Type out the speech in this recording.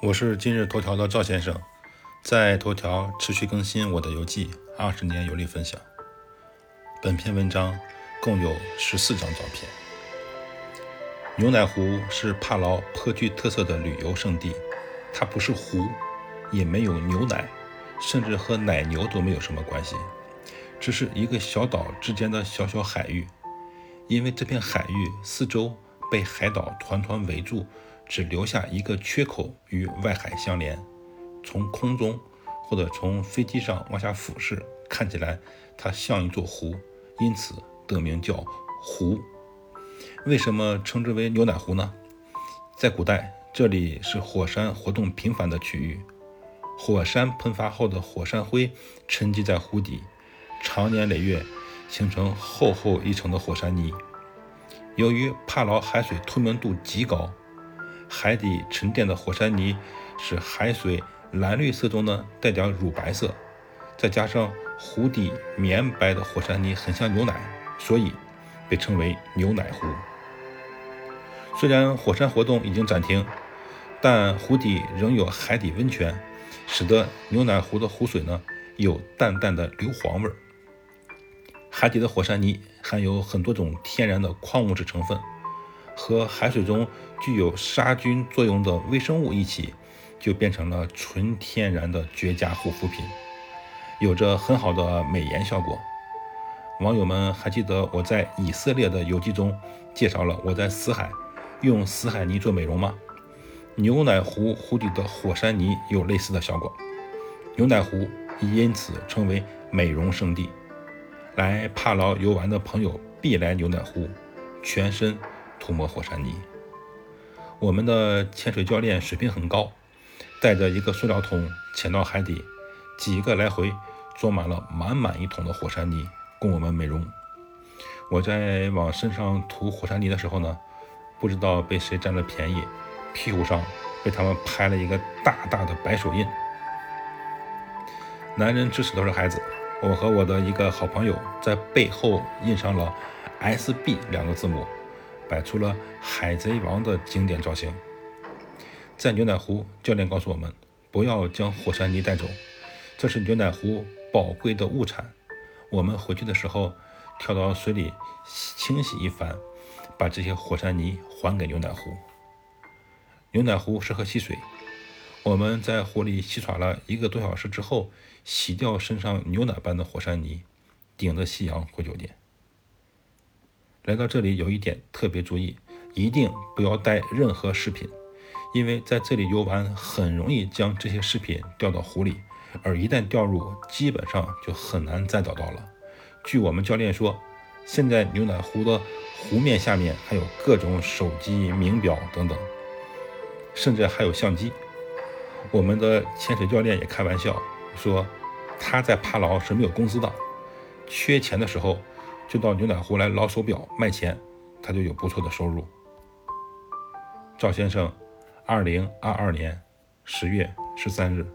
我是今日头条的赵先生，在头条持续更新我的游记，二十年游历分享。本篇文章共有十四张照片。牛奶湖是帕劳颇具特色的旅游胜地，它不是湖，也没有牛奶，甚至和奶牛都没有什么关系，只是一个小岛之间的小小海域。因为这片海域四周被海岛团团围住。只留下一个缺口与外海相连，从空中或者从飞机上往下俯视，看起来它像一座湖，因此得名叫湖。为什么称之为牛奶湖呢？在古代，这里是火山活动频繁的区域，火山喷发后的火山灰沉积在湖底，长年累月形成厚厚一层的火山泥。由于帕劳海水透明度极高。海底沉淀的火山泥使海水蓝绿色中呢带点乳白色，再加上湖底绵白的火山泥很像牛奶，所以被称为牛奶湖。虽然火山活动已经暂停，但湖底仍有海底温泉，使得牛奶湖的湖水呢有淡淡的硫磺味儿。海底的火山泥含有很多种天然的矿物质成分。和海水中具有杀菌作用的微生物一起，就变成了纯天然的绝佳护肤品，有着很好的美颜效果。网友们还记得我在以色列的游记中介绍了我在死海用死海泥做美容吗？牛奶湖湖底的火山泥有类似的效果，牛奶湖因此成为美容圣地。来帕劳游玩的朋友必来牛奶湖，全身。涂抹火山泥。我们的潜水教练水平很高，带着一个塑料桶潜到海底，几个来回装满了满满一桶的火山泥，供我们美容。我在往身上涂火山泥的时候呢，不知道被谁占了便宜，屁股上被他们拍了一个大大的白手印。男人至死都是孩子，我和我的一个好朋友在背后印上了 SB 两个字母。摆出了海贼王的经典造型。在牛奶湖，教练告诉我们，不要将火山泥带走，这是牛奶湖宝贵的物产。我们回去的时候，跳到水里清洗一番，把这些火山泥还给牛奶湖。牛奶湖适合戏水，我们在湖里戏耍了一个多小时之后，洗掉身上牛奶般的火山泥，顶着夕阳回酒店。来到这里有一点特别注意，一定不要带任何饰品，因为在这里游玩很容易将这些饰品掉到湖里，而一旦掉入，基本上就很难再找到了。据我们教练说，现在牛奶湖的湖面下面还有各种手机、名表等等，甚至还有相机。我们的潜水教练也开玩笑说，他在帕劳是没有工资的，缺钱的时候。就到牛奶湖来捞手表卖钱，他就有不错的收入。赵先生，二零二二年十月十三日。